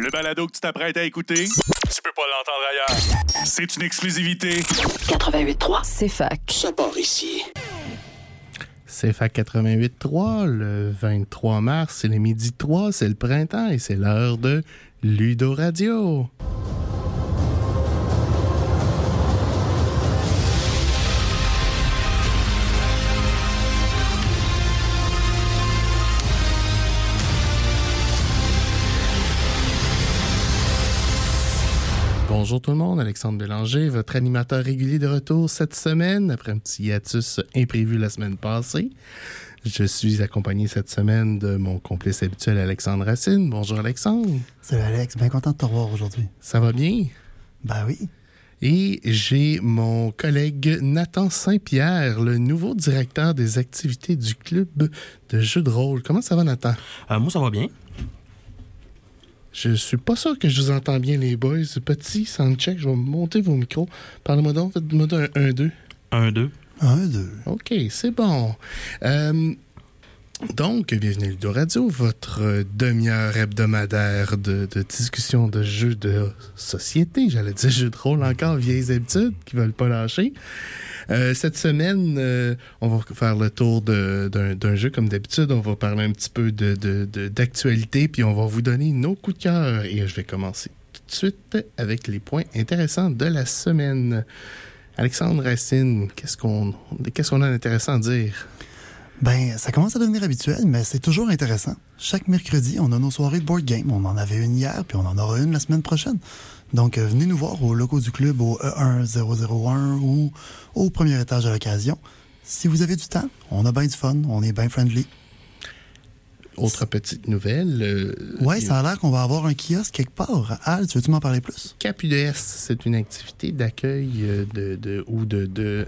Le balado que tu t'apprêtes à écouter, tu peux pas l'entendre ailleurs. C'est une exclusivité. 88.3, c'est fac. Ça part ici. C'est FAC 88.3, le 23 mars, c'est le midi 3, c'est le printemps et c'est l'heure de Ludo Radio. Bonjour tout le monde, Alexandre Bélanger, votre animateur régulier de retour cette semaine, après un petit hiatus imprévu la semaine passée. Je suis accompagné cette semaine de mon complice habituel Alexandre Racine. Bonjour Alexandre. Salut Alex, bien content de te revoir aujourd'hui. Ça va bien? Ben oui. Et j'ai mon collègue Nathan Saint-Pierre, le nouveau directeur des activités du club de jeux de rôle. Comment ça va Nathan? Euh, moi, ça va bien. Je suis pas sûr que je vous entends bien, les boys. Petit soundcheck, je vais monter vos micros. Parlez-moi donc, faites-moi un 1-2. 1-2. Un, deux. OK, c'est bon. Euh, donc, bienvenue à Ludo Radio, votre demi-heure hebdomadaire de, de discussion de jeux de société. J'allais dire jeux de rôle encore, vieilles habitudes qui veulent pas lâcher. Euh, cette semaine, euh, on va faire le tour d'un jeu comme d'habitude. On va parler un petit peu d'actualité, puis on va vous donner nos coups de cœur. Et je vais commencer tout de suite avec les points intéressants de la semaine. Alexandre Racine, qu'est-ce qu'on qu'est-ce qu'on a d'intéressant à dire? Ben, ça commence à devenir habituel, mais c'est toujours intéressant. Chaque mercredi, on a nos soirées de board game. On en avait une hier, puis on en aura une la semaine prochaine. Donc, euh, venez nous voir au locaux du club au E E1001 ou au premier étage à l'occasion. Si vous avez du temps, on a bien du fun, on est bien friendly. Autre petite nouvelle. euh, Ouais, ça a l'air qu'on va avoir un kiosque quelque part. Al, tu veux-tu m'en parler plus? CapUDS, c'est une activité d'accueil euh, de, de- ou de de-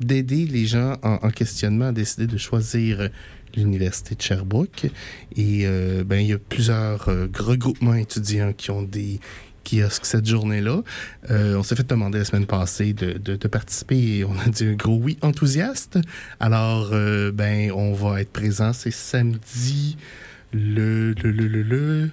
d'aider les gens en, en questionnement à décider de choisir l'université de Sherbrooke. Et euh, ben il y a plusieurs euh, regroupements étudiants qui ont des kiosques cette journée-là. Euh, on s'est fait demander la semaine passée de, de- de participer et on a dit un gros oui enthousiaste. Alors, euh, ben, on va être présent. C'est samedi le, le, le, le, le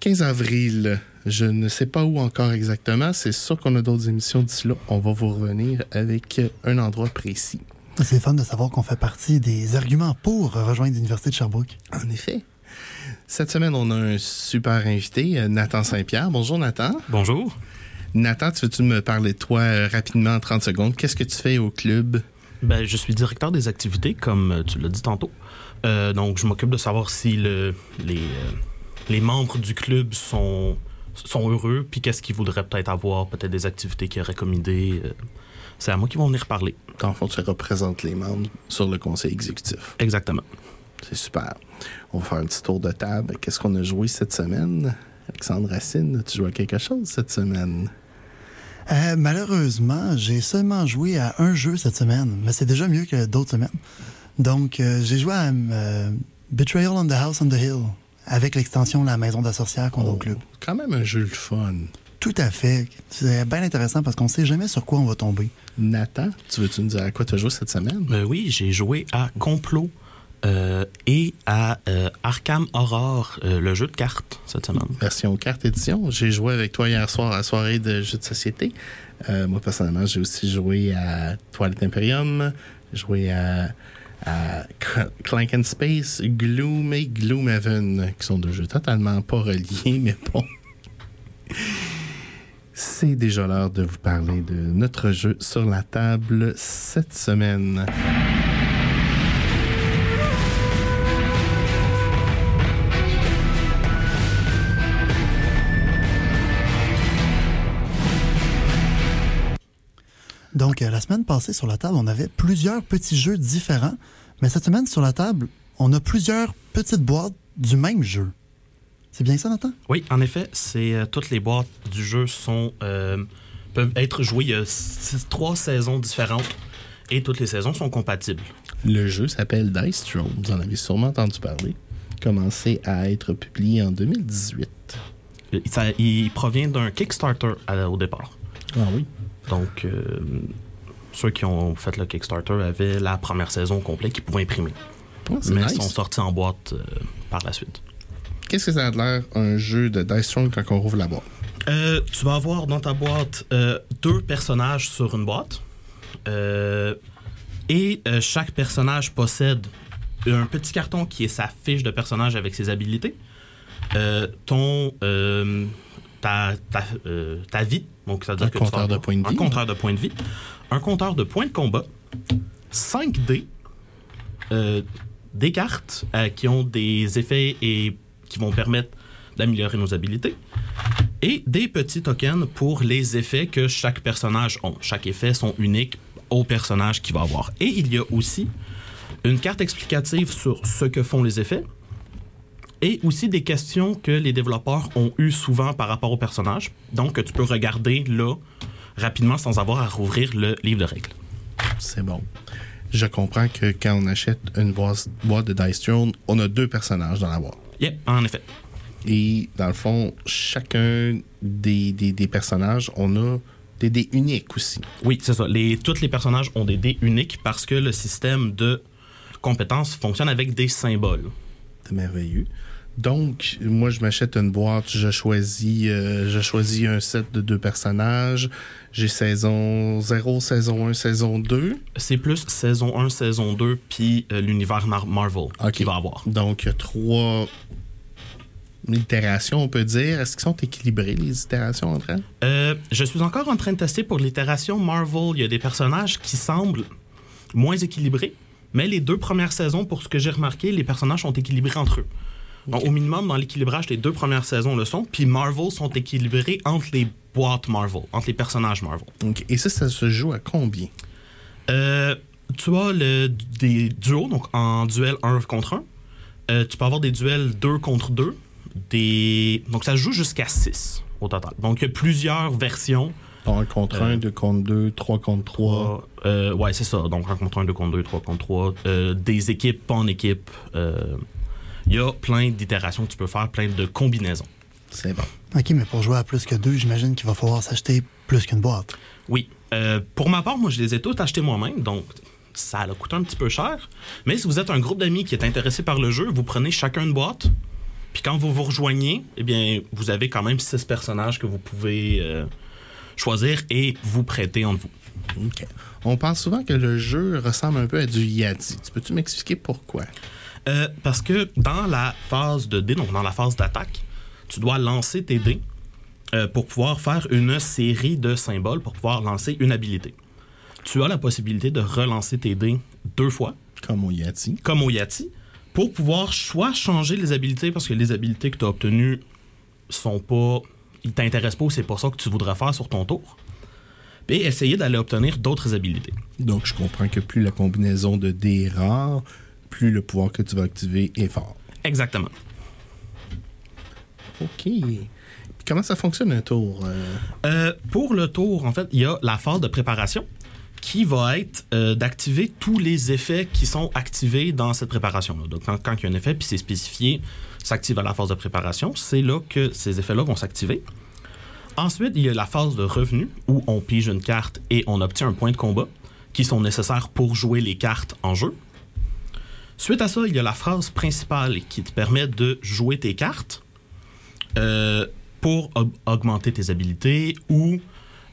15 avril. Je ne sais pas où encore exactement. C'est sûr qu'on a d'autres émissions d'ici là. On va vous revenir avec un endroit précis. C'est fun de savoir qu'on fait partie des arguments pour rejoindre l'université de Sherbrooke. En effet. Cette semaine, on a un super invité, Nathan Saint-Pierre. Bonjour Nathan. Bonjour. Nathan, tu veux-tu me parler de toi euh, rapidement en 30 secondes? Qu'est-ce que tu fais au club? Ben, je suis directeur des activités, comme euh, tu l'as dit tantôt. Euh, donc, je m'occupe de savoir si le, les, euh, les membres du club sont, sont heureux, puis qu'est-ce qu'ils voudraient peut-être avoir, peut-être des activités qu'ils auraient comme idée. euh, c'est à moi qu'ils vont venir parler. Dans le fond, tu représentes les membres sur le conseil exécutif. Exactement. C'est super. On va faire un petit tour de table. Qu'est-ce qu'on a joué cette semaine? Alexandre Racine, tu joues à quelque chose cette semaine? Euh, malheureusement, j'ai seulement joué à un jeu cette semaine, mais c'est déjà mieux que d'autres semaines. Donc, euh, j'ai joué à euh, Betrayal on the House on the Hill, avec l'extension La Maison de la Sorcière qu'on a au club. Quand même un jeu le fun. Tout à fait. C'est bien intéressant parce qu'on sait jamais sur quoi on va tomber. Nathan, tu veux-tu nous dire à quoi tu as joué cette semaine? Euh, oui, j'ai joué à Complot euh, et à euh, Arkham Horror, euh, le jeu de cartes, cette semaine. Version carte édition. J'ai joué avec toi hier soir à la soirée de jeux de société. Euh, moi, personnellement, j'ai aussi joué à Twilight Imperium, joué à, à Cl- Clank and Space, Gloom et Gloomhaven, qui sont deux jeux totalement pas reliés, mais bon. C'est déjà l'heure de vous parler de notre jeu sur la table cette semaine. Donc, euh, la semaine passée, sur la table, on avait plusieurs petits jeux différents. Mais cette semaine, sur la table, on a plusieurs petites boîtes du même jeu. C'est bien ça, Nathan? Oui, en effet, c'est euh, toutes les boîtes du jeu sont euh, peuvent être jouées. Il y a six- trois saisons différentes et toutes les saisons sont compatibles. Le jeu s'appelle Dice Throne. Vous en avez sûrement entendu parler. Commencé à être publié en 2018. Il, ça- il provient d'un Kickstarter à- au départ. Ah oui. Donc, euh, ceux qui ont fait le Kickstarter avaient la première saison complète qu'ils pouvaient imprimer. Ah, Mais nice. sont sortis en boîte euh, par la suite. qu'est-ce que ça a l'air un jeu de Dice Throne quand on rouvre la boîte? Euh, tu vas avoir dans ta boîte euh, deux personnages sur une boîte. Euh, et chaque personnage possède un petit carton qui est sa fiche de personnage avec ses habilités. Ton. Ta, ta, euh, ta vie. Donc, ça veut dire Un que tu compteur de points de Un vie. compteur de points de vie. Un compteur de points de combat. 5 dés. euh, des cartes euh, qui ont des effets et qui vont permettre d'améliorer nos habilités et des petits tokens pour les effets que chaque personnage ont. Chaque effet sont uniques au personnage qu'il va avoir. Et il y a aussi une carte explicative sur ce que font les effets et aussi des questions que les développeurs ont eues souvent par rapport au personnage. Donc, que tu peux regarder là rapidement sans avoir à rouvrir le livre de règles. C'est bon. Je comprends que quand on achète une boîte, de Dice Throne, on a deux personnages dans la boîte. Yep, en effet. Et dans le fond, chacun des, des, des personnages, on a des dés uniques aussi. Oui, c'est ça. Les, tous les personnages ont des dés uniques parce que le système de compétences fonctionne avec des symboles. C'est merveilleux. Donc, moi, je m'achète une boîte, je choisis, euh, je choisis un set de deux personnages. J'ai saison 0, saison 1, saison 2. C'est plus saison 1, saison 2, puis euh, l'univers Mar- Marvel Ok. qu'il va avoir. Donc, il y a trois itérations, on peut dire. Est-ce qu'ils sont équilibrés, les itérations entre elles? Euh, je suis encore en train de tester pour l'itération Marvel. Il y a des personnages qui semblent moins équilibrés, mais les deux premières saisons, pour ce que j'ai remarqué, les personnages sont équilibrés entre eux. Donc, au minimum, dans l'équilibrage, les deux premières saisons le sont, puis Marvel sont équilibrés entre les boîtes Marvel, entre les personnages Marvel. Et ça, ça se joue à combien? Euh, tu as le, des duos, donc en duel 1 contre 1. Euh, tu peux avoir des duels 2 contre 2. Des... Donc ça se joue jusqu'à 6 au total. Donc il y a plusieurs versions. Un contre Euh, un, deux contre deux, trois contre trois. Euh, ouais, c'est ça. Donc 1 contre 1, 2 contre 2, 3 contre 3. Euh, des équipes, pas en équipe. Il y a plein d'itérations que tu peux faire, plein de combinaisons. C'est bon. OK, mais pour jouer à plus que deux, j'imagine qu'il va falloir s'acheter plus qu'une boîte. Oui. Euh, pour ma part, moi, je les ai tous achetés moi-même, donc ça a coûté un petit peu cher. Mais si vous êtes un groupe d'amis qui est intéressé par le jeu, vous prenez chacun une boîte, puis quand vous vous rejoignez, eh bien, vous avez quand même six personnages que vous pouvez euh, choisir et vous prêter entre vous. OK. On pense souvent que le jeu ressemble un peu à du Yati. Tu peux-tu m'expliquer pourquoi? Euh, parce que dans la phase de dés, donc dans la phase d'attaque, tu dois lancer tes dés euh, pour pouvoir faire une série de symboles, pour pouvoir lancer une habilité. Tu as la possibilité de relancer tes dés deux fois, Comme au Yati. comme au Yati, pour pouvoir soit changer les habilités, parce que les habilités que tu as obtenues sont pas. Ils t'intéressent pas ou c'est pas ça que tu voudrais faire sur ton tour. Et essayer d'aller obtenir d'autres habilités. Donc, je comprends que plus la combinaison de dés est rare, plus le pouvoir que tu vas activer est fort. Exactement. OK. Comment ça fonctionne un tour? euh? Euh, pour le tour, en fait, il y a la phase de préparation qui va être euh, d'activer tous les effets qui sont activés dans cette préparation-là. Donc, quand, quand il y a un effet, puis c'est spécifié, s'active à la phase de préparation, c'est là que ces effets-là vont s'activer. Ensuite, il y a la phase de revenu, où on pige une carte et on obtient un point de combat, qui sont nécessaires pour jouer les cartes en jeu. Suite à ça, il y a la phase principale qui te permet de jouer tes cartes euh, pour aug- augmenter tes habilités ou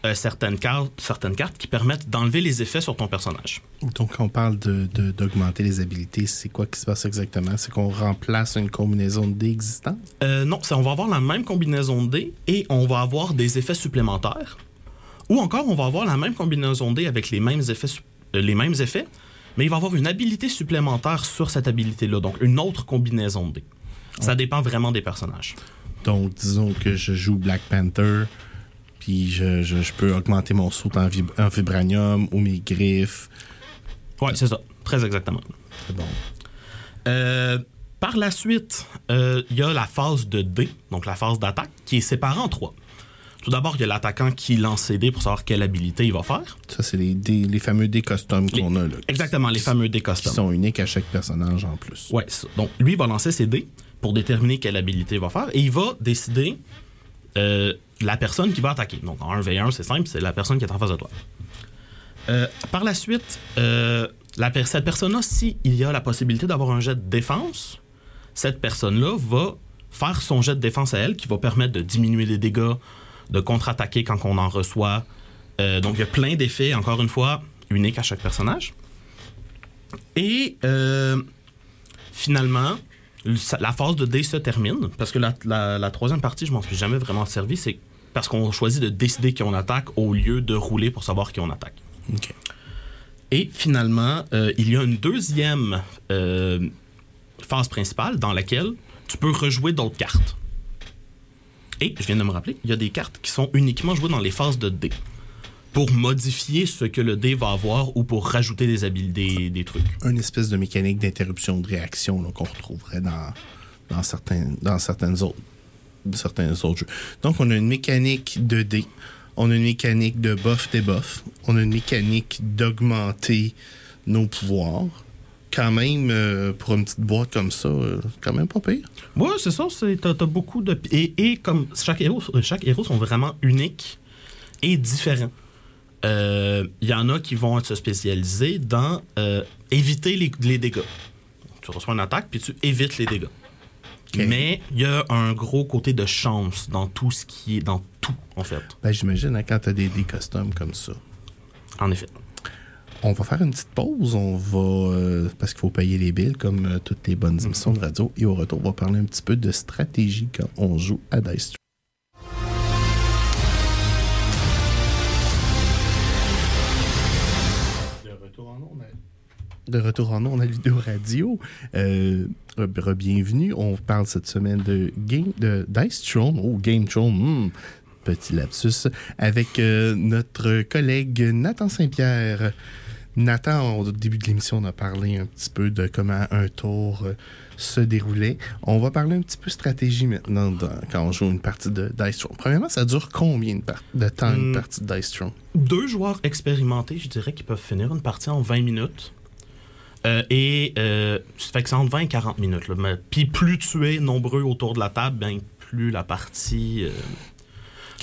euh, certaines, cartes, certaines cartes qui permettent d'enlever les effets sur ton personnage. Donc, quand on parle de- de- d'augmenter les habilités, c'est quoi qui se passe exactement? C'est qu'on remplace une combinaison de dés existante? Euh, non, c'est- on va avoir la même combinaison de dés et on va avoir des effets supplémentaires. Ou encore, on va avoir la même combinaison de dés avec les mêmes effets, euh, les mêmes effets, mais il va avoir une habilité supplémentaire sur cette habilité-là, donc une autre combinaison de dés. Ça dépend vraiment des personnages. Donc, disons que je joue Black Panther, puis je, je- je peux augmenter mon saut en, vib- en vibranium ou mes griffes. Oui, c'est ça, très exactement. C'est bon. Euh, par la suite, euh, il y a la phase de dés, donc la phase d'attaque, qui est séparée en trois. Tout d'abord, il y a l'attaquant qui lance ses dés pour savoir quelle habilité il va faire. Ça, c'est les, dés- les fameux dés custom qu'on a. Là, Exactement, les fameux dés Qui custom. sont uniques à chaque personnage en plus. Ouais, donc lui il va lancer ses dés pour déterminer quelle habilité il va faire et il va décider euh, la personne qui va attaquer. Donc en 1v1, c'est simple, c'est la personne qui est en face de toi. Euh, par la suite, euh, la per- cette personne-là, s'il y a la possibilité d'avoir un jet de défense, cette personne-là va faire son jet de défense à elle qui va permettre de diminuer les dégâts, de contre-attaquer quand on en reçoit. Euh, donc, il y a plein d'effets, encore une fois, uniques à chaque personnage. Et euh, finalement, la phase de dé se termine parce que la, la- la troisième partie, je m'en suis jamais vraiment servi. C'est parce qu'on choisit de décider qui on attaque au lieu de rouler pour savoir qui on attaque. Et finalement, euh, il y a une deuxième euh, phase principale dans laquelle tu peux rejouer d'autres cartes. Et, je viens de me rappeler, il y a des cartes qui sont uniquement jouées dans les phases de dé. Pour modifier ce que le dé va avoir ou pour rajouter des des, des trucs. Une espèce de mécanique d'interruption de réaction qu'on retrouverait dans, dans, certains, dans certaines autres, certains autres jeux. Donc, on a une mécanique de dés, on a une mécanique de buff debuff, on a une mécanique d'augmenter nos pouvoirs. Quand même, euh, pour une petite boîte comme ça, euh, quand même pas pire. Ouais, c'est ça. c'est- T'as t'as beaucoup de. Et, et comme chaque héros, chaque héros sont vraiment uniques et différents. Euh, Il y en a qui vont se spécialiser dans euh, éviter les, les dégâts. Tu reçois une attaque, puis tu évites les dégâts. Mais il y a un gros côté de chance dans tout ce qui est. dans tout, en fait. Ben, J'imagine hein, quand tu as des, des customs comme ça. En effet. On va faire une petite pause. On va. euh, parce qu'il faut payer les billes, comme euh, toutes les bonnes émissions de radio. Et au retour, on va parler un petit peu de stratégie quand on joue à Dice. De retour en ondes à- Vidéo Radio. Euh, bienvenue. On parle cette semaine de Game de Dice Throne. Oh, Game Throne. hmm, Petit lapsus. Avec euh, notre collègue Nathan Saint-Pierre. Nathan, au début de l'émission, on a parlé un petit peu de comment un tour euh, se déroulait. On va parler un petit peu stratégie maintenant dans- quand on joue une partie de Dice Throne. Premièrement, ça dure combien de, temps une Hmm. partie de Dice Throne? deux joueurs expérimentés, je dirais, qui peuvent finir une partie en 20 minutes. Euh, et euh, ça fait que c'est entre 20 et 40 minutes. là. Mais- Puis plus tu es nombreux autour de la table, ben, plus la partie euh,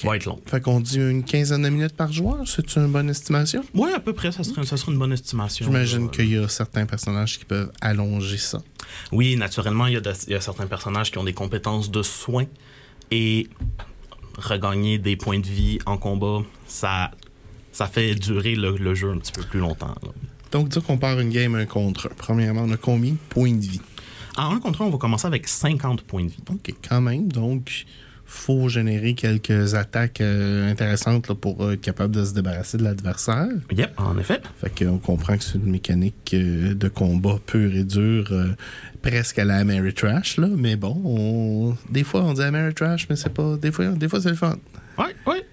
va être longue. Fait qu'on dit une quinzaine de minutes par joueur. C'est une bonne estimation? Oui, à peu près, ça serait, ça serait une bonne estimation. J'imagine qu'il y a certains personnages qui peuvent allonger ça. Oui, naturellement, il y, a de- il y a certains personnages qui ont des compétences de soins et regagner des points de vie en combat, ça, ça fait durer le, le jeu un petit peu plus longtemps. là. Donc, dire qu'on part une game un contre. Premièrement, on a combien de points de vie? En un contre un, on va commencer avec 50 points de vie. OK, quand même. Donc, faut générer quelques attaques euh, intéressantes là, pour euh, être capable de se débarrasser de l'adversaire. Yep, en effet. Fait qu'on comprend que c'est une mécanique euh, de combat pure et dure, euh, presque à la Ameritrash, là. Mais bon, on- des fois on dit Ameritrash, mais c'est pas. Des fois, des fois c'est le fun. Ouais, ouais.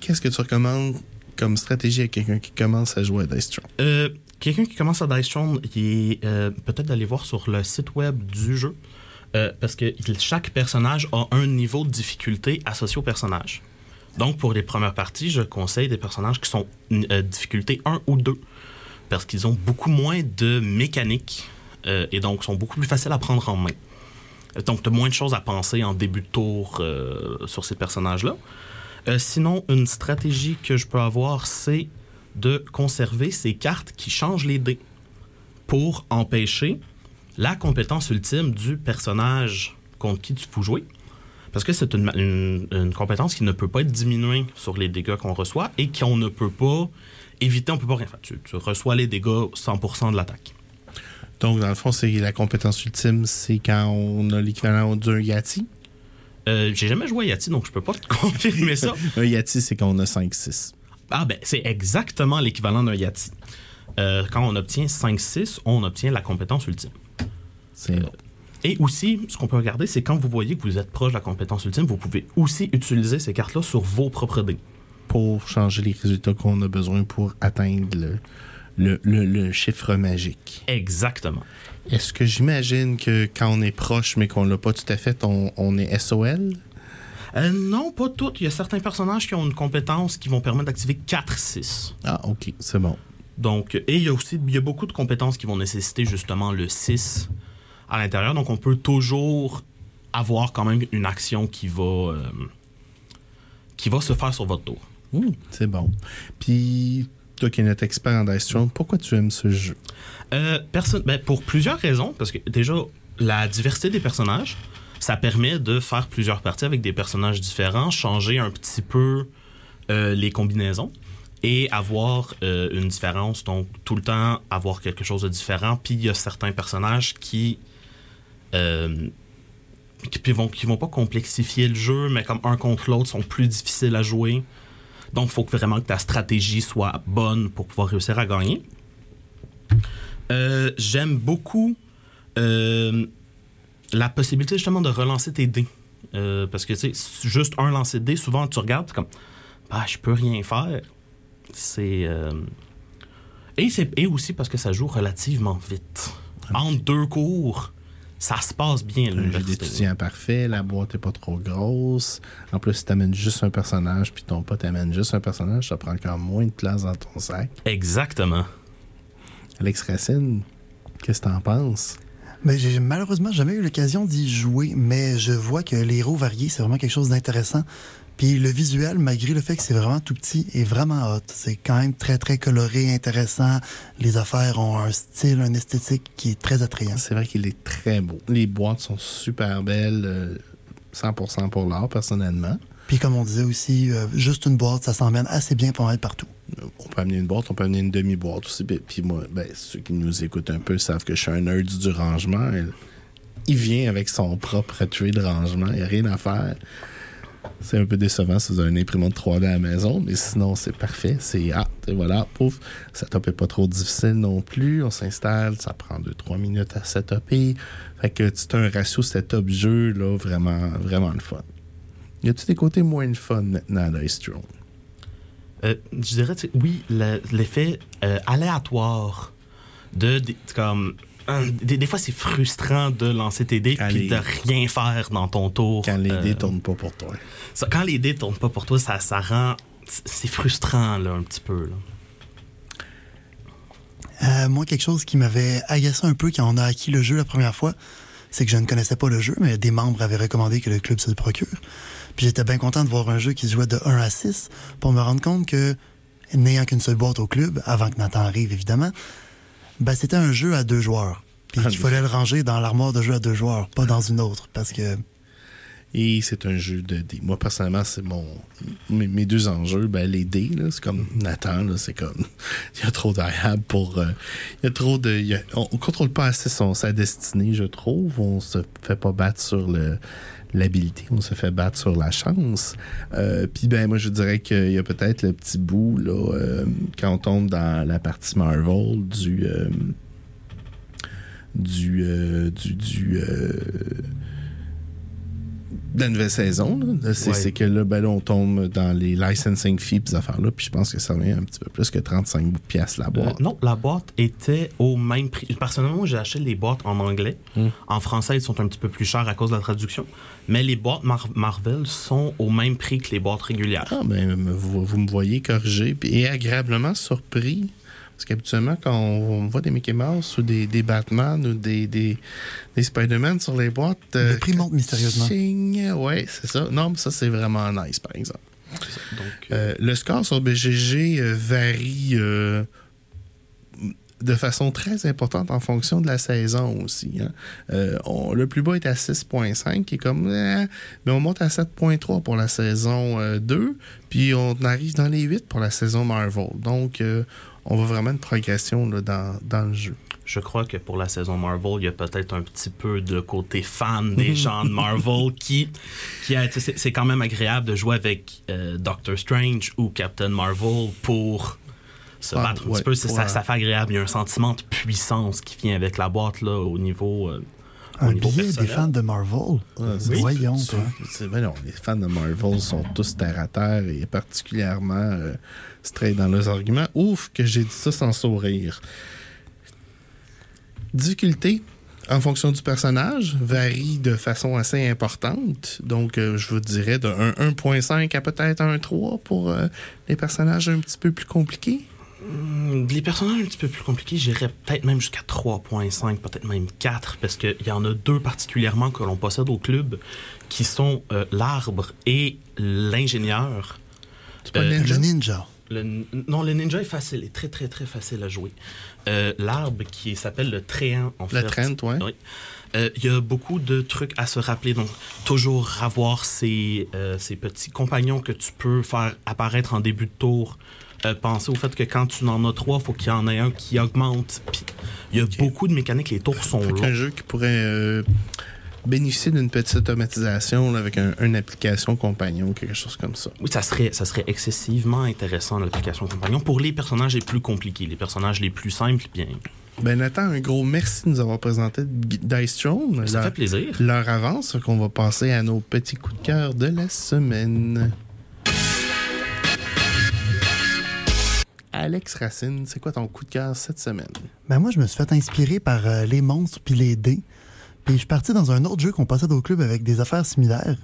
Qu'est-ce que tu recommandes comme stratégie à quelqu'un qui commence à jouer à Dice Throne? Euh, Quelqu'un qui commence à Dice Throne, il est peut-être d'aller voir sur le site web du jeu. Euh, parce que chaque personnage a un niveau de difficulté associé au personnage. Donc, pour les premières parties, je conseille des personnages qui sont euh, difficulté 1 ou 2. Parce qu'ils ont beaucoup moins de mécanique euh, et donc sont beaucoup plus faciles à prendre en main. Donc, tu as moins de choses à penser en début de tour euh, sur ces personnages-là. Euh, sinon, une stratégie que je peux avoir, c'est de conserver ces cartes qui changent les dés pour empêcher la compétence ultime du personnage contre qui tu peux jouer. Parce que c'est une, une- une compétence qui ne peut pas être diminuée sur les dégâts qu'on reçoit et qu'on ne peut pas éviter, on peut pas rien faire. Tu, tu reçois les dégâts 100% de l'attaque. Donc, dans le fond, c'est la compétence ultime, c'est quand on a l'équivalent d'un Yati. Euh, J'ai jamais joué à Yati, donc je peux pas te confirmer ça. Un Yati, c'est quand on a 5-6. Ah ben, c'est exactement l'équivalent d'un Yati. Euh, quand on obtient 5-6, on obtient la compétence ultime. C'est bon. Et aussi, ce qu'on peut regarder, c'est quand vous voyez que vous êtes proche de la compétence ultime, vous pouvez aussi utiliser ces cartes-là sur vos propres dés. Pour changer les résultats qu'on a besoin pour atteindre le, le, le- le chiffre magique. Exactement. Est-ce que j'imagine que quand on est proche, mais qu'on l'a pas tout à fait, on, on est SOL? Euh, non, pas toutes. Il y a certains personnages qui ont une compétence qui vont permettre d'activer 4-6. Ah, ok, c'est bon. Donc, et il y a aussi il y a beaucoup de compétences qui vont nécessiter justement le 6 à l'intérieur. Donc, on peut toujours avoir quand même une action qui va, euh, qui va se faire sur votre tour. C'est bon. Puis, toi qui es notre expert en Dice Throne, pourquoi tu aimes ce jeu? Euh, perso- ben, pour plusieurs raisons, parce que déjà, la diversité des personnages, ça permet de faire plusieurs parties avec des personnages différents, changer un petit peu euh, les combinaisons et avoir euh, une différence. Donc, tout le temps, avoir quelque chose de différent. Puis, il y a certains personnages qui. Euh, qui vont, qui vont pas complexifier le jeu, mais comme un contre l'autre, sont plus difficiles à jouer. Donc, il faut vraiment que ta stratégie soit bonne pour pouvoir réussir à gagner. Euh, J'aime beaucoup euh, la possibilité justement de relancer tes dés. Euh, parce que, tu sais, juste un lancer de dés, souvent tu regardes, comme, bah, je peux rien faire. C'est. Et, c'est- et aussi parce que ça joue relativement vite. Entre deux cours, ça se passe bien à Un jeu l'université. d'étudiant parfait, la boîte est pas trop grosse. En plus, si t'amènes juste un personnage, puis ton pote amène juste un personnage, ça prend encore moins de place dans ton sac. Exactement. Alex Racine, qu'est-ce que t'en penses? Mais j'ai malheureusement jamais eu l'occasion d'y jouer, mais je vois que les héros variés, c'est vraiment quelque chose d'intéressant. Puis le visuel, malgré le fait que c'est vraiment tout petit, est vraiment hot. C'est quand même très, très coloré, intéressant. Les affaires ont un style, une esthétique qui est très attrayant. C'est vrai qu'il est très beau. Les boîtes sont super belles, euh, 100% pour l'art, personnellement. Puis comme on disait aussi, euh, juste une boîte, ça s'emmène assez bien pour en être partout. On peut amener une boîte, on peut amener une demi-boîte aussi. Puis- moi, ben, ceux qui nous écoutent un peu savent que je suis un nerd du rangement. Il- vient avec son propre tray de rangement. Il n'y a rien à faire. C'est un peu décevant si vous avez une imprimante 3D à la maison, mais sinon, c'est parfait. C'est ah, et voilà, pouf. Setup est pas trop difficile non plus. On s'installe, ça prend 2-3 minutes à setuper. Fait que c'est un ratio setup-jeu, là, vraiment, vraiment le fun. Y a-tu des côtés moins le fun maintenant d'Ice Throne? Euh, je dirais, oui, le- l'effet euh, aléatoire de, de- comme des, des fois c'est frustrant de lancer tes dés Quand puis les- de rien faire dans ton tour. Quand les Euh, dés tournent pas pour toi. ça- quand les dés tournent pas pour toi, ça, ça rend c'est frustrant là un petit peu. là. Euh, moi, quelque chose qui m'avait agacé un peu quand on a acquis le jeu la première fois, c'est que je ne connaissais pas le jeu, mais des membres avaient recommandé que le club se le procure. Puis j'étais bien content de voir un jeu qui se jouait de 1 à 6 pour me rendre compte que, n'ayant qu'une seule boîte au club, avant que Nathan arrive évidemment, ben, c'était un jeu à deux joueurs. Puis Ah, qu'il fallait le ranger dans l'armoire de jeu à deux joueurs, pas dans une autre. Parce que Et c'est un jeu de dés. Moi, personnellement, c'est mon. Mes, deux enjeux, ben, les dés, c'est comme Nathan, c'est comme. Il y a trop d'ariables pour. euh, il y a trop de. on, on contrôle pas assez son, sa destinée, je trouve. On se fait pas battre sur le l'habilité, on se fait battre sur la chance. Euh, Puis ben moi je dirais qu'il y a peut-être le petit bout là euh, quand on tombe dans la partie Marvel du du du du de la nouvelle saison. C'est Ouais. que là, ben là, on tombe dans les licensing fees ces affaires-là. Puis je pense que ça revient un petit peu plus que 35 pièces la Euh, boîte. non, la boîte était au même prix. Personnellement, j'ai acheté les boîtes en anglais. Hmm. En français, ils sont un petit peu plus chers à cause de la traduction. Mais les boîtes Mar- Marvel sont au même prix que les boîtes régulières. Ah, ben, vous, vous me voyez corriger puis- et agréablement surpris. Parce qu'habituellement, quand on, voit des Mickey Mouse ou des, des Batman ou des, des, des Spider-Man sur les boîtes. Le prix monte mystérieusement. Oui, c'est ça. Non, mais ça, c'est vraiment nice, par exemple. Donc, Euh, le score sur BGG euh, varie euh, de façon très importante en fonction de la saison aussi. hein. Euh, on- le plus bas est à 6.5, qui est comme... eh, mais on monte à 7.3 pour la saison euh, 2, puis on arrive dans les 8 pour la saison Marvel. Donc, euh, on voit vraiment une progression là, dans, dans le jeu. Je crois que pour la saison Marvel, il y a peut-être un petit peu de côté fan des gens de Marvel qui, qui c'est quand même agréable de jouer avec euh, Doctor Strange ou Captain Marvel pour se Ah, battre un ouais, petit peu. Ça, fait agréable. Il y a un sentiment de puissance qui vient avec la boîte là, au niveau. euh, un billet des fans de Marvel. Ah, Voyons, ben non, les fans de Marvel sont tous terre à terre et particulièrement euh, straight dans leurs arguments. Ouf, que j'ai dit ça sans sourire. Difficulté en fonction du personnage varie de façon assez importante. Donc, euh, je vous dirais de un 1.5 à peut-être un 3 pour euh, les personnages un petit peu plus compliqués. Hum, Les personnages un petit peu plus compliqués, j'irais peut-être même jusqu'à 3.5, peut-être même 4, parce qu'il y en a deux particulièrement que l'on possède au club, qui sont euh, l'arbre et l'ingénieur. Euh? Le ninja? Le, non, le ninja est facile, est très, très, très facile à jouer. Euh, L'arbre qui s'appelle le tréant, en fait. Le Trent, ouais. Oui. Il y a beaucoup de trucs à se rappeler. Donc, toujours avoir ces, ces petits compagnons que tu peux faire apparaître en début de tour. Euh, penser au fait que quand tu en as trois, il faut qu'il y en ait un qui augmente. Puis, il y a beaucoup de mécaniques. Les tours sont longs. qu'un jeu qui pourrait euh, bénéficier d'une petite automatisation là, avec un- une application compagnon, quelque chose comme ça. Oui, ça serait, ça serait excessivement intéressant, l'application compagnon. Pour les personnages les plus compliqués, les personnages les plus simples, bien, Ben Nathan, un gros merci de nous avoir présenté Dice Throne. ça leur, fait plaisir. leur avance, qu'on va passer à nos petits coups de cœur de la semaine. Alex Racine, c'est quoi ton coup de cœur cette semaine? Ben moi, je me suis fait inspirer par euh, les monstres puis les dés. Puis je suis parti dans un autre jeu qu'on possède au club avec des affaires similaires.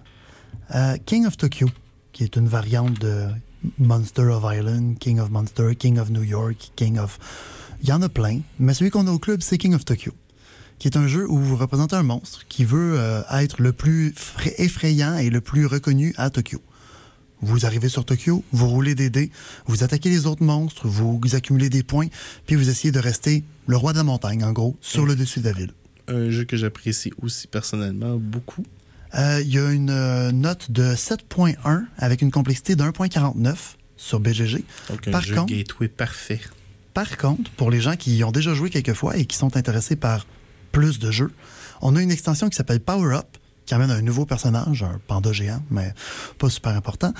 Euh, King of Tokyo, qui est une variante de Monster of Island, King of Monster, King of New York, King of... Il y en a plein, mais celui qu'on a au club, c'est King of Tokyo, qui est un jeu où vous représentez un monstre qui veut euh, être le plus fra- effrayant et le plus reconnu à Tokyo. Vous arrivez sur Tokyo, vous roulez des dés, vous attaquez les autres monstres, vous accumulez des points, puis vous essayez de rester le roi de la montagne, en gros, sur le dessus de la ville. Un jeu que j'apprécie aussi personnellement beaucoup. Euh, Il y a une euh, note de 7.1 avec une complexité de 1.49 sur BGG. Donc un Par jeu contre- gateway parfait. Par contre, pour les gens qui y ont déjà joué quelques fois et qui sont intéressés par plus de jeux, on a une extension qui s'appelle Power Up, qui amène un nouveau personnage, un panda géant, mais pas super important,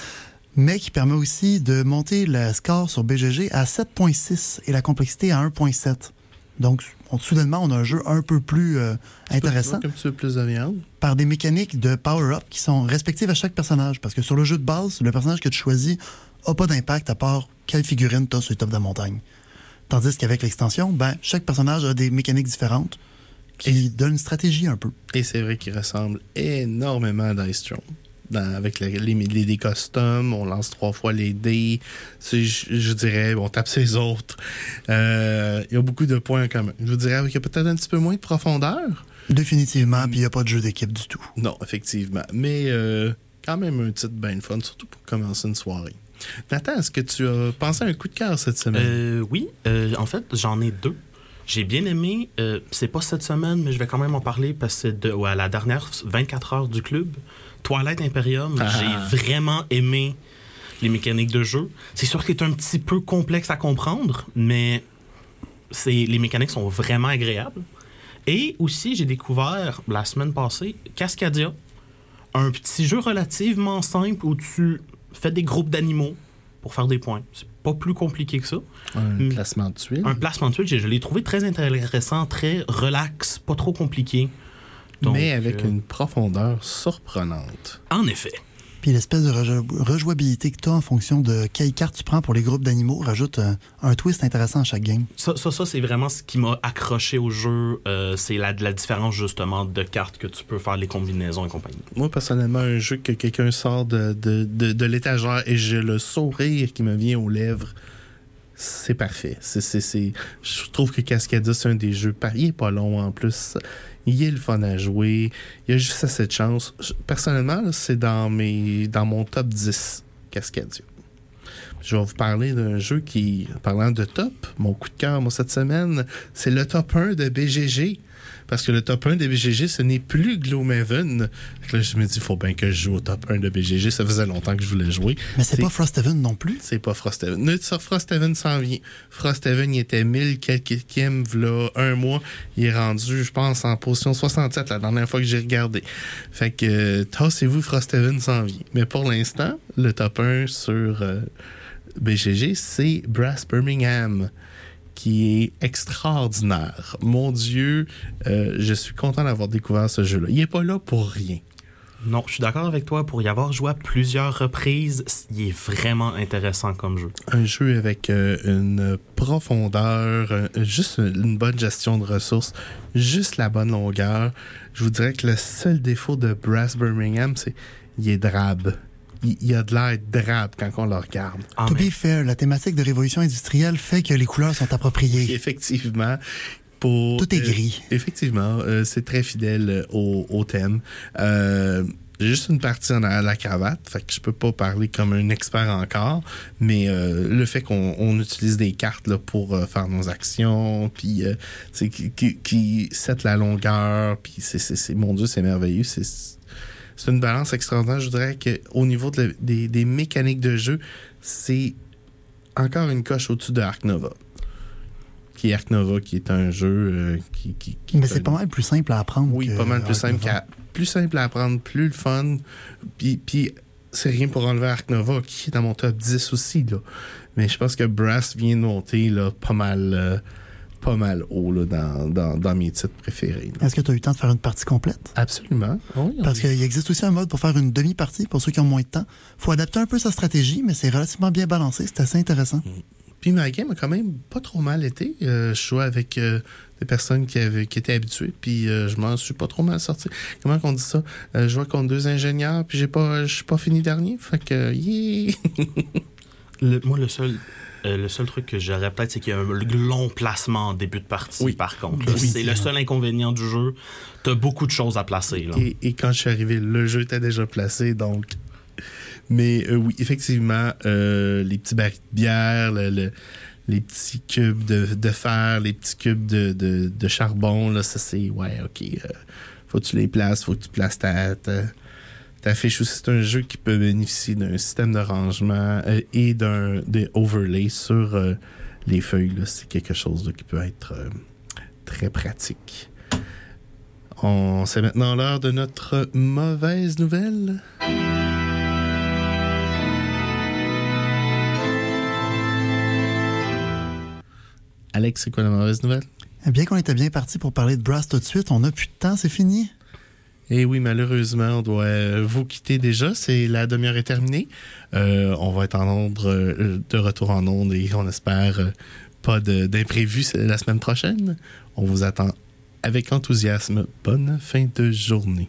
mais qui permet aussi de monter le score sur BGG à 7.6 et la complexité à 1.7. Donc, on- soudainement, on a un jeu un peu plus euh, intéressant Comme tu veux plus de viande. par des mécaniques de power-up qui sont respectives à chaque personnage. Parce que sur le jeu de base, le personnage que tu choisis n'a pas d'impact à part quelle figurine tu as sur le top de la montagne. Tandis qu'avec l'extension, ben, chaque personnage a des mécaniques différentes qui donnent une stratégie un peu. Et c'est vrai qu'il ressemble énormément à Dice Throne. Dans- avec les, les dés custom, on lance trois fois les dés. Je, je dirais, on tape ses autres. Euh, Il y a beaucoup de points en commun. Je vous dirais qu'il y a peut-être un petit peu moins de profondeur. Définitivement, puis il n'y a pas de jeu d'équipe du tout. Non, effectivement. Mais euh, quand même un titre bien fun, surtout pour commencer une soirée. Nathan, est-ce que tu as pensé à un coup de cœur cette semaine? Euh, oui, euh, en fait, j'en ai deux. J'ai bien aimé, euh, c'est pas cette semaine, mais je vais quand même en parler parce que c'est de, ouais, la dernière 24 heures du club, Twilight Imperium, Ah. j'ai vraiment aimé les mécaniques de jeu. C'est sûr qu'il est un petit peu complexe à comprendre, mais c'est les mécaniques sont vraiment agréables. Et aussi, j'ai découvert la semaine passée Cascadia, un petit jeu relativement simple où tu fais des groupes d'animaux pour faire des points. C'est pas plus compliqué que ça. un hmm. placement de tuiles? Un placement de tuiles, je, je l'ai trouvé très intéressant, très relax, pas trop compliqué. Donc, mais avec euh, une profondeur surprenante. En effet. Puis l'espèce de rejo- rejouabilité que tu as en fonction de quelle carte tu prends pour les groupes d'animaux rajoute un, un twist intéressant à chaque game. Ça, ça, ça, c'est vraiment ce qui m'a accroché au jeu. euh, c'est la, la différence, justement, de cartes que tu peux faire, les combinaisons et compagnie. Moi, personnellement, un jeu que quelqu'un sort de, de, de, de l'étagère et j'ai le sourire qui me vient aux lèvres, c'est parfait. C'est. Je trouve que Cascadia, c'est un des jeux. Il est pas long en plus. Il est le fun à jouer. Il y a juste assez de chance. Personnellement, c'est dans, mes, dans mon top 10, Cascadia. Je vais vous parler d'un jeu qui, parlant de top, mon coup de cœur, moi, cette semaine, c'est le top 1 de BGG. Parce que le top 1 de BGG, ce n'est plus Gloomhaven. Là, je me dis, il faut bien que je joue au top 1 de BGG. Ça faisait longtemps que je voulais jouer. Mais c'est pas Frosthaven non plus? C'est pas Frosthaven. Frosthaven s'en vient. Frosthaven, il était 1000 quelques v'là un mois. Il est rendu, je pense, en position 67 la dernière fois que j'ai regardé. Fait que, euh, tassez-vous, Frosthaven s'en vient. Mais pour l'instant, le top 1 sur euh, BGG, c'est Brass Birmingham qui est extraordinaire. Mon Dieu, euh, je suis content d'avoir découvert ce jeu-là. Il est pas là pour rien. Non, je suis d'accord avec toi. Pour y avoir joué à plusieurs reprises, il est vraiment intéressant comme jeu. un jeu avec euh, une profondeur, euh, juste une bonne gestion de ressources, juste la bonne longueur. Je vous dirais que le seul défaut de Brass Birmingham, c'est qu'il est drabe. Il, il a de l'air drabe quand on le regarde. Ah, to mais- be fair, la thématique de révolution industrielle fait que les couleurs sont appropriées. Effectivement, pour Tout est euh, gris. effectivement, euh, c'est très fidèle euh, au, au thème. Euh, juste une partie en arrière de la cravate, fait que je peux pas parler comme un expert encore, mais euh, le fait qu'on on utilise des cartes là, pour euh, faire nos actions, puis euh, c'est qui, qui, qui set la longueur, puis c'est, mon Dieu, c'est merveilleux. C'est, c'est une balance extraordinaire. Je dirais qu'au niveau de la- des, des mécaniques de jeu, c'est encore une coche au-dessus de Ark Nova. Qui est Ark Nova, qui est un jeu euh, qui, qui, qui Mais est c'est pas mal plus simple à apprendre. oui, pas mal plus simple, qu'à- plus simple à apprendre, plus le fun. Puis, puis c'est rien pour enlever Ark Nova, qui est dans mon top 10 aussi. Là. Mais je pense que Brass vient de monter là, pas mal euh, pas mal haut là, dans, dans, dans mes titres préférés. Est-ce que tu as eu le temps de faire une partie complète? Absolument. Oui, Parce oui. qu'il existe aussi un mode pour faire une demi-partie pour ceux qui ont moins de temps. faut adapter un peu sa stratégie, mais c'est relativement bien balancé. C'est assez intéressant. Puis ma game a quand même pas trop mal été. Euh, je jouais avec euh, des personnes qui, avaient, qui étaient habituées, puis euh, je m'en suis pas trop mal sorti. Comment qu'on dit ça? Euh, je jouais contre deux ingénieurs, puis j'ai pas, je suis pas fini dernier. Fait que, yeah! Le- moi, le seul, euh, le seul truc que j'aurais peut-être, c'est qu'il y a un long placement en début de partie, Oui. par contre. Oui. c'est le seul inconvénient du jeu. T'as beaucoup de choses à placer. Là. Et, et quand je suis arrivé, le jeu était déjà placé, donc. Mais euh, oui, effectivement, euh, les petits barils de bière, le- le- les petits cubes de, de fer, les petits cubes de, de- de charbon, là, ça c'est. Ouais, ok. faut que tu les places, faut que tu places ta, ta, ta fiche aussi. C'est un jeu qui peut bénéficier d'un système de rangement euh, et d'un des overlays sur euh, les feuilles. C'est quelque chose qui peut être euh, très pratique. On c'est maintenant l'heure de notre mauvaise nouvelle. Alex, c'est quoi la mauvaise nouvelle? Bien qu'on était bien parti pour parler de Brass tout de suite, on n'a plus de temps, c'est fini. Eh oui, malheureusement, on doit euh, vous quitter déjà. C'est la demi-heure est terminée. Euh, on va être en onde, euh, de retour en onde et on espère euh, pas d'imprévus la semaine prochaine. On vous attend avec enthousiasme. Bonne fin de journée.